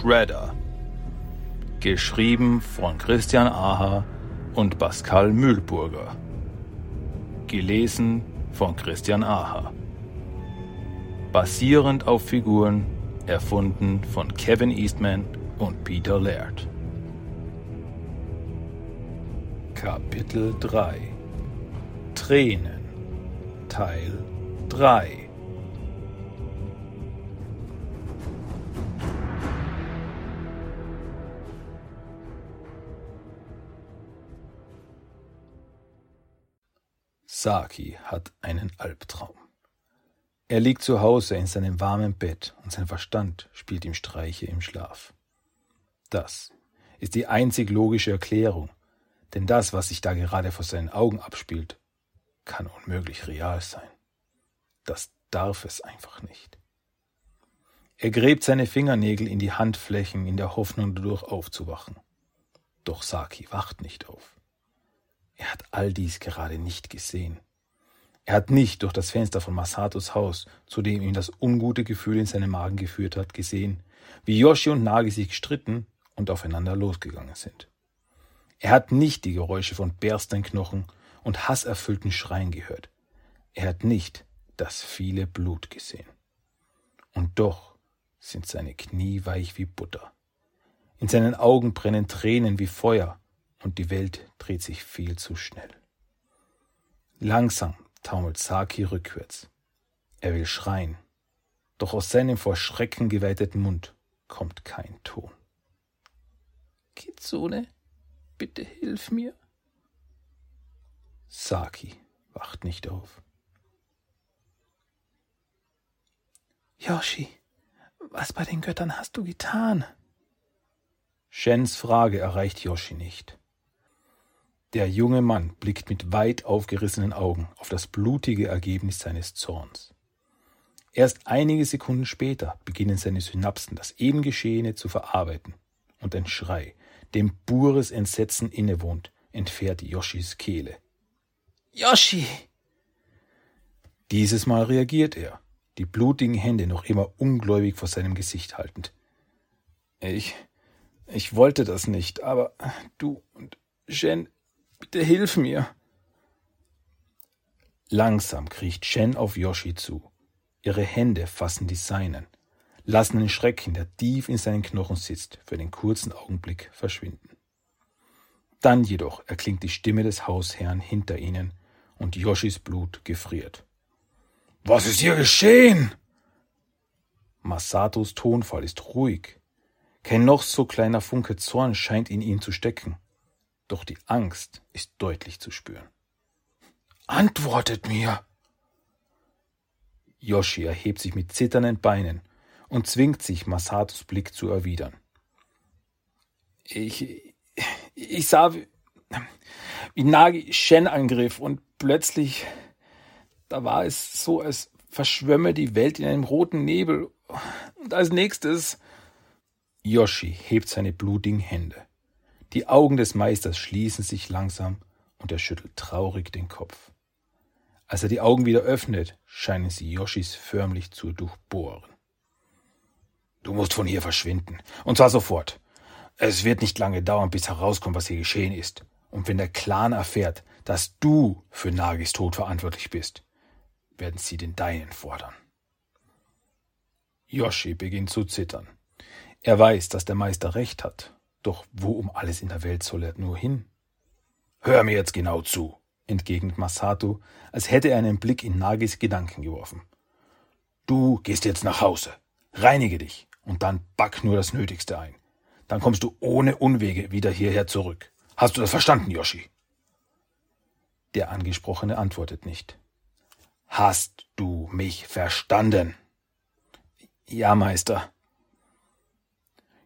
Shredder. Geschrieben von Christian Aha und Pascal Mühlburger. Gelesen von Christian Aha. Basierend auf Figuren erfunden von Kevin Eastman und Peter Laird. Kapitel 3 Tränen Teil 3 Saki hat einen Albtraum. Er liegt zu Hause in seinem warmen Bett und sein Verstand spielt ihm Streiche im Schlaf. Das ist die einzig logische Erklärung, denn das, was sich da gerade vor seinen Augen abspielt, kann unmöglich real sein. Das darf es einfach nicht. Er gräbt seine Fingernägel in die Handflächen in der Hoffnung, dadurch aufzuwachen. Doch Saki wacht nicht auf. Er hat all dies gerade nicht gesehen. Er hat nicht durch das Fenster von Masatos Haus, zu dem ihm das ungute Gefühl in seinen Magen geführt hat, gesehen, wie Yoshi und Nagi sich gestritten und aufeinander losgegangen sind. Er hat nicht die Geräusche von berstenden Knochen und hasserfüllten Schreien gehört. Er hat nicht das viele Blut gesehen. Und doch sind seine Knie weich wie Butter. In seinen Augen brennen Tränen wie Feuer und die Welt dreht sich viel zu schnell. Langsam taumelt Saki rückwärts. Er will schreien, doch aus seinem vor Schrecken geweiteten Mund kommt kein Ton. Kitsune, bitte hilf mir. Saki wacht nicht auf. Yoshi, was bei den Göttern hast du getan? Shens Frage erreicht Yoshi nicht. Der junge Mann blickt mit weit aufgerissenen Augen auf das blutige Ergebnis seines Zorns. Erst einige Sekunden später beginnen seine Synapsen das eben Geschehene zu verarbeiten, und ein Schrei, dem pures Entsetzen innewohnt, entfährt Yoshis Kehle. Yoshi! Dieses Mal reagiert er, die blutigen Hände noch immer ungläubig vor seinem Gesicht haltend. Ich, ich wollte das nicht, aber du und Jen, Bitte hilf mir. Langsam kriecht Shen auf Yoshi zu. Ihre Hände fassen die seinen, lassen den Schrecken, der tief in seinen Knochen sitzt, für den kurzen Augenblick verschwinden. Dann jedoch erklingt die Stimme des Hausherrn hinter ihnen und Yoshis Blut gefriert. Was ist hier geschehen? Masatos Tonfall ist ruhig. Kein noch so kleiner Funke Zorn scheint in ihm zu stecken doch die Angst ist deutlich zu spüren. Antwortet mir! Yoshi erhebt sich mit zitternden Beinen und zwingt sich, Masatos Blick zu erwidern. Ich, ich sah, wie, wie Nagi Shen angriff und plötzlich, da war es so, als verschwömme die Welt in einem roten Nebel. Und als nächstes, Yoshi hebt seine blutigen Hände. Die Augen des Meisters schließen sich langsam und er schüttelt traurig den Kopf. Als er die Augen wieder öffnet, scheinen sie Yoshis förmlich zu durchbohren. Du musst von hier verschwinden. Und zwar sofort. Es wird nicht lange dauern, bis herauskommt, was hier geschehen ist. Und wenn der Clan erfährt, dass du für Nagis Tod verantwortlich bist, werden sie den deinen fordern. Yoshi beginnt zu zittern. Er weiß, dass der Meister recht hat doch wo um alles in der Welt soll er nur hin? Hör mir jetzt genau zu, entgegnet Masato, als hätte er einen Blick in Nagis Gedanken geworfen. Du gehst jetzt nach Hause, reinige dich und dann back nur das Nötigste ein. Dann kommst du ohne Unwege wieder hierher zurück. Hast du das verstanden, Yoshi? Der Angesprochene antwortet nicht. Hast du mich verstanden? Ja, Meister.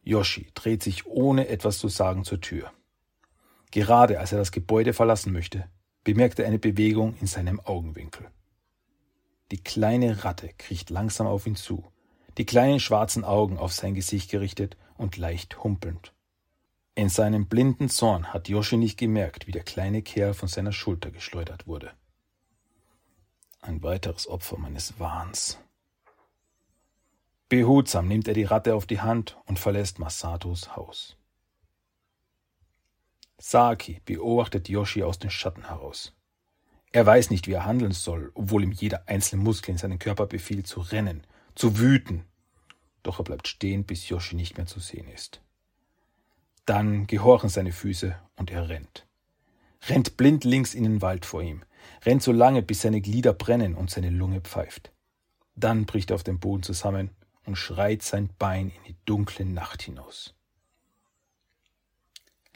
Yoshi dreht sich ohne etwas zu sagen zur Tür. Gerade als er das Gebäude verlassen möchte, bemerkt er eine Bewegung in seinem Augenwinkel. Die kleine Ratte kriecht langsam auf ihn zu, die kleinen schwarzen Augen auf sein Gesicht gerichtet und leicht humpelnd. In seinem blinden Zorn hat Yoshi nicht gemerkt, wie der kleine Kerl von seiner Schulter geschleudert wurde. Ein weiteres Opfer meines Wahns. Behutsam nimmt er die Ratte auf die Hand und verlässt Masatos Haus. Saki beobachtet Yoshi aus den Schatten heraus. Er weiß nicht, wie er handeln soll, obwohl ihm jeder einzelne Muskel in seinem Körper befiehlt, zu rennen, zu wüten. Doch er bleibt stehen, bis Yoshi nicht mehr zu sehen ist. Dann gehorchen seine Füße und er rennt. Rennt blind links in den Wald vor ihm, rennt so lange, bis seine Glieder brennen und seine Lunge pfeift. Dann bricht er auf den Boden zusammen und schreit sein Bein in die dunkle Nacht hinaus.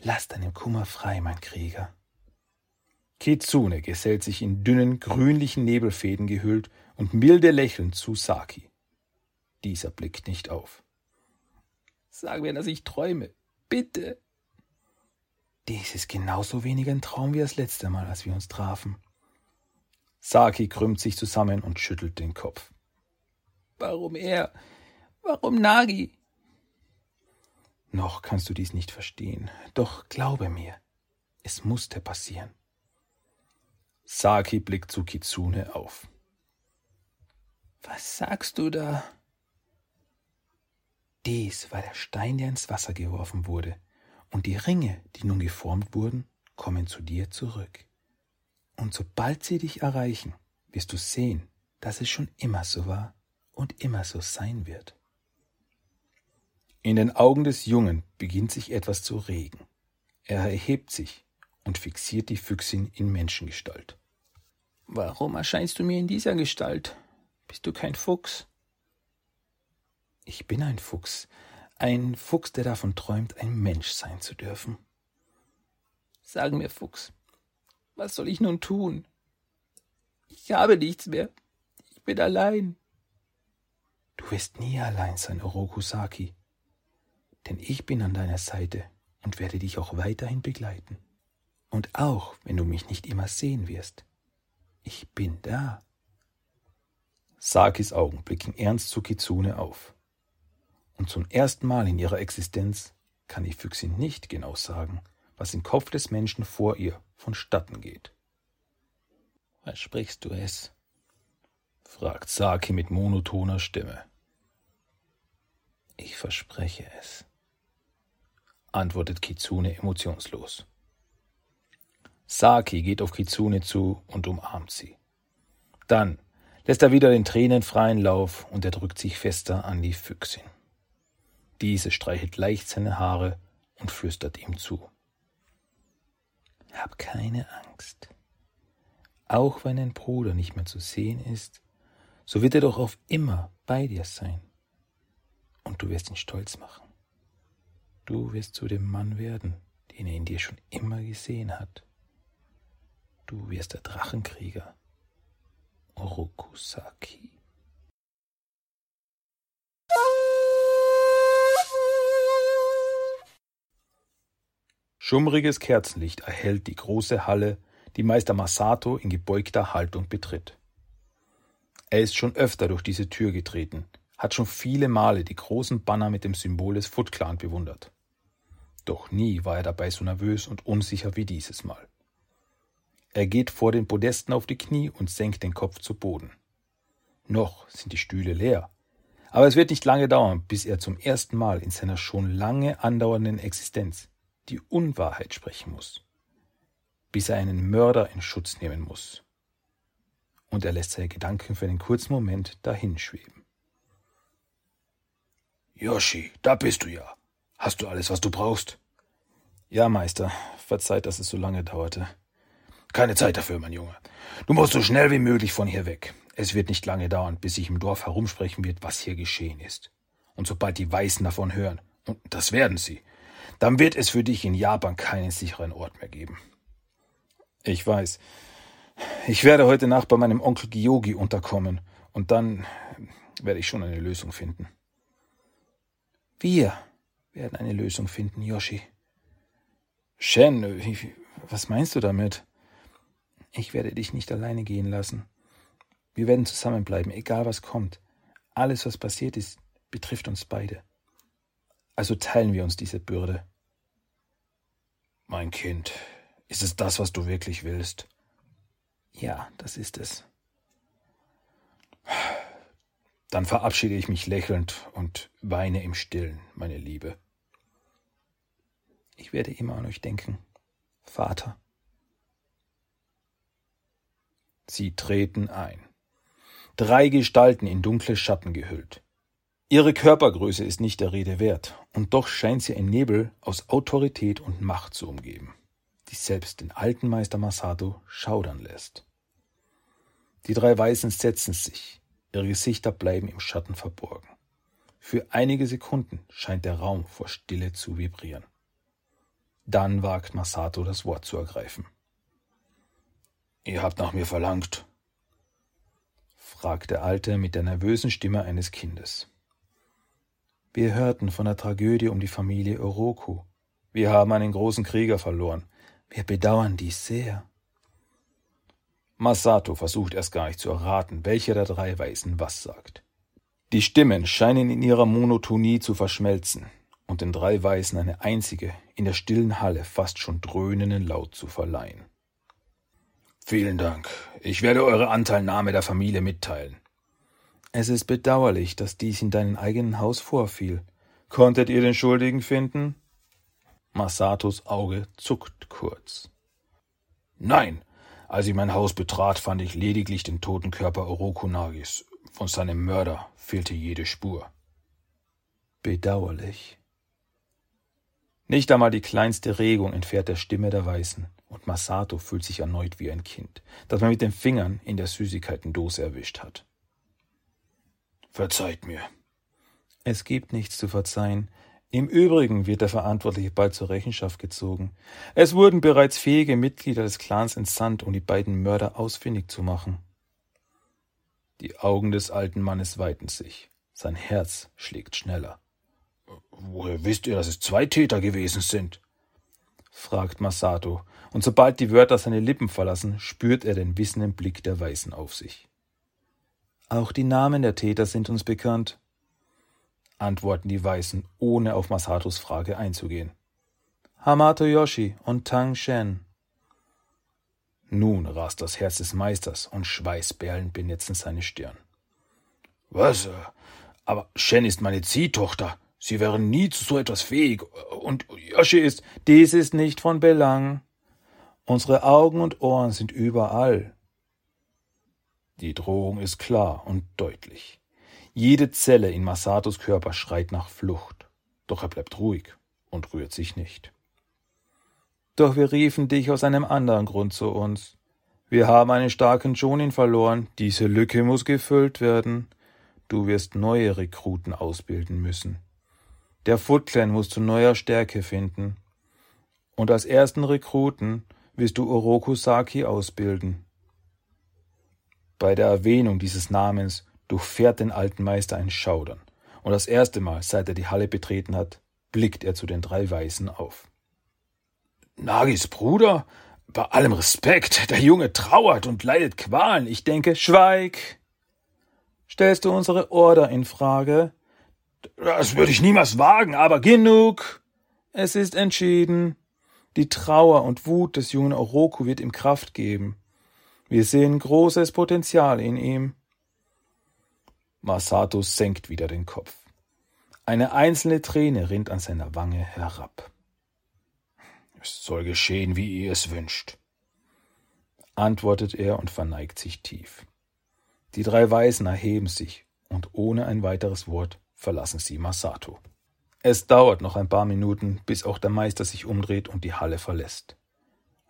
Lass deinen Kummer frei, mein Krieger. Kitsune gesellt sich in dünnen, grünlichen Nebelfäden gehüllt und milde lächelnd zu Saki. Dieser blickt nicht auf. Sag mir, dass ich träume. Bitte. Dies ist genauso wenig ein Traum wie das letzte Mal, als wir uns trafen. Saki krümmt sich zusammen und schüttelt den Kopf. Warum er? Warum Nagi? Noch kannst du dies nicht verstehen, doch glaube mir, es musste passieren. Saki blickt zu Kitsune auf. Was sagst du da? Dies war der Stein, der ins Wasser geworfen wurde, und die Ringe, die nun geformt wurden, kommen zu dir zurück. Und sobald sie dich erreichen, wirst du sehen, dass es schon immer so war und immer so sein wird. In den Augen des Jungen beginnt sich etwas zu regen. Er erhebt sich und fixiert die Füchsin in Menschengestalt. Warum erscheinst du mir in dieser Gestalt? Bist du kein Fuchs? Ich bin ein Fuchs, ein Fuchs, der davon träumt, ein Mensch sein zu dürfen. Sag mir, Fuchs, was soll ich nun tun? Ich habe nichts mehr. Ich bin allein. Du wirst nie allein sein, Orokusaki denn ich bin an deiner Seite und werde dich auch weiterhin begleiten. Und auch wenn du mich nicht immer sehen wirst, ich bin da. Sakis Augen blicken ernst zu Kitsune auf. Und zum ersten Mal in ihrer Existenz kann die Füchsin nicht genau sagen, was im Kopf des Menschen vor ihr vonstatten geht. Versprichst du es? fragt Saki mit monotoner Stimme. Ich verspreche es antwortet Kitsune emotionslos. Saki geht auf Kitsune zu und umarmt sie. Dann lässt er wieder den Tränen freien Lauf und er drückt sich fester an die Füchsin. Diese streichelt leicht seine Haare und flüstert ihm zu. Hab keine Angst. Auch wenn dein Bruder nicht mehr zu sehen ist, so wird er doch auf immer bei dir sein. Und du wirst ihn stolz machen. Du wirst zu dem Mann werden, den er in dir schon immer gesehen hat. Du wirst der Drachenkrieger Orokusaki. Schummriges Kerzenlicht erhellt die große Halle, die Meister Masato in gebeugter Haltung betritt. Er ist schon öfter durch diese Tür getreten, hat schon viele Male die großen Banner mit dem Symbol des Foot Clan bewundert. Doch nie war er dabei so nervös und unsicher wie dieses Mal. Er geht vor den Podesten auf die Knie und senkt den Kopf zu Boden. Noch sind die Stühle leer, aber es wird nicht lange dauern, bis er zum ersten Mal in seiner schon lange andauernden Existenz die Unwahrheit sprechen muss, bis er einen Mörder in Schutz nehmen muss. Und er lässt seine Gedanken für einen kurzen Moment dahinschweben. Yoshi, da bist du ja. Hast du alles, was du brauchst? Ja, Meister. Verzeiht, dass es so lange dauerte. Keine Zeit dafür, mein Junge. Du musst so schnell wie möglich von hier weg. Es wird nicht lange dauern, bis sich im Dorf herumsprechen wird, was hier geschehen ist. Und sobald die Weißen davon hören, und das werden sie, dann wird es für dich in Japan keinen sicheren Ort mehr geben. Ich weiß. Ich werde heute Nacht bei meinem Onkel Gyogi unterkommen, und dann werde ich schon eine Lösung finden. Wir werden eine Lösung finden, Yoshi. Shen, was meinst du damit? Ich werde dich nicht alleine gehen lassen. Wir werden zusammenbleiben, egal was kommt. Alles, was passiert ist, betrifft uns beide. Also teilen wir uns diese Bürde. Mein Kind, ist es das, was du wirklich willst? Ja, das ist es. Dann verabschiede ich mich lächelnd und weine im Stillen, meine Liebe. Ich werde immer an euch denken, Vater. Sie treten ein. Drei Gestalten in dunkle Schatten gehüllt. Ihre Körpergröße ist nicht der Rede wert, und doch scheint sie ein Nebel aus Autorität und Macht zu umgeben, die selbst den alten Meister Masato schaudern lässt. Die drei Weißen setzen sich, ihre Gesichter bleiben im Schatten verborgen. Für einige Sekunden scheint der Raum vor Stille zu vibrieren. Dann wagt Masato das Wort zu ergreifen. Ihr habt nach mir verlangt, fragt der Alte mit der nervösen Stimme eines Kindes. Wir hörten von der Tragödie um die Familie Oroku. Wir haben einen großen Krieger verloren. Wir bedauern dies sehr. Masato versucht erst gar nicht zu erraten, welcher der drei Weisen was sagt. Die Stimmen scheinen in ihrer Monotonie zu verschmelzen und den drei Weisen eine einzige, in der stillen Halle fast schon dröhnenden Laut zu verleihen. Vielen Dank. Ich werde eure Anteilnahme der Familie mitteilen. Es ist bedauerlich, dass dies in deinem eigenen Haus vorfiel. Konntet ihr den Schuldigen finden? Masatos Auge zuckt kurz. Nein, als ich mein Haus betrat, fand ich lediglich den toten Körper Orokunagis. Von seinem Mörder fehlte jede Spur. Bedauerlich. Nicht einmal die kleinste Regung entfährt der Stimme der Weißen, und Masato fühlt sich erneut wie ein Kind, das man mit den Fingern in der Süßigkeitendose erwischt hat. Verzeiht mir. Es gibt nichts zu verzeihen. Im Übrigen wird der Verantwortliche bald zur Rechenschaft gezogen. Es wurden bereits fähige Mitglieder des Clans entsandt, um die beiden Mörder ausfindig zu machen. Die Augen des alten Mannes weiten sich. Sein Herz schlägt schneller. Woher wisst ihr, dass es zwei Täter gewesen sind? fragt Masato, und sobald die Wörter seine Lippen verlassen, spürt er den wissenden Blick der Weißen auf sich. Auch die Namen der Täter sind uns bekannt, antworten die Weißen, ohne auf Masatos Frage einzugehen. Hamato Yoshi und Tang Shen. Nun rast das Herz des Meisters und Schweißperlen benetzen seine Stirn. Was? Äh, aber Shen ist meine Ziehtochter. Sie wären nie zu so etwas fähig. Und Yoshi ist. Dies ist nicht von Belang. Unsere Augen und Ohren sind überall. Die Drohung ist klar und deutlich. Jede Zelle in Masatos Körper schreit nach Flucht, doch er bleibt ruhig und rührt sich nicht. Doch wir riefen dich aus einem anderen Grund zu uns. Wir haben einen starken Jonin verloren, diese Lücke muss gefüllt werden. Du wirst neue Rekruten ausbilden müssen. Der Foot Clan muss zu neuer Stärke finden. Und als ersten Rekruten wirst du Oroku Saki ausbilden. Bei der Erwähnung dieses Namens durchfährt den alten Meister ein Schaudern, und das erste Mal, seit er die Halle betreten hat, blickt er zu den drei Weisen auf. Nagis Bruder? Bei allem Respekt, der Junge trauert und leidet Qualen. Ich denke, schweig! Stellst du unsere Order in Frage? Das würde ich niemals wagen, aber genug! Es ist entschieden. Die Trauer und Wut des jungen Oroku wird ihm Kraft geben. Wir sehen großes Potenzial in ihm. Masato senkt wieder den Kopf. Eine einzelne Träne rinnt an seiner Wange herab. Es soll geschehen, wie ihr es wünscht, antwortet er und verneigt sich tief. Die drei Weisen erheben sich und ohne ein weiteres Wort verlassen sie Masato. Es dauert noch ein paar Minuten, bis auch der Meister sich umdreht und die Halle verlässt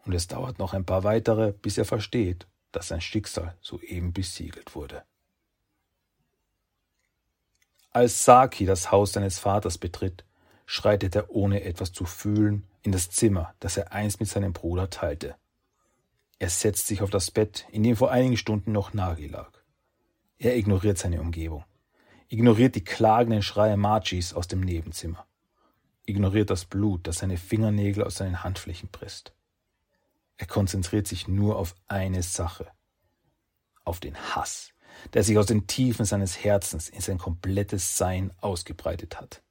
und es dauert noch ein paar weitere, bis er versteht, dass sein Schicksal soeben besiegelt wurde. Als Saki das Haus seines Vaters betritt, schreitet er ohne etwas zu fühlen in das Zimmer, das er einst mit seinem Bruder teilte. Er setzt sich auf das Bett, in dem vor einigen Stunden noch Nagi lag. Er ignoriert seine Umgebung, ignoriert die klagenden Schreie Machis aus dem Nebenzimmer, ignoriert das Blut, das seine Fingernägel aus seinen Handflächen presst. Er konzentriert sich nur auf eine Sache, auf den Hass, der sich aus den Tiefen seines Herzens in sein komplettes Sein ausgebreitet hat.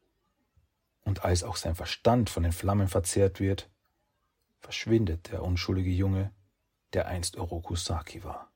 Und als auch sein Verstand von den Flammen verzehrt wird, verschwindet der unschuldige Junge, der einst Oroku Saki war.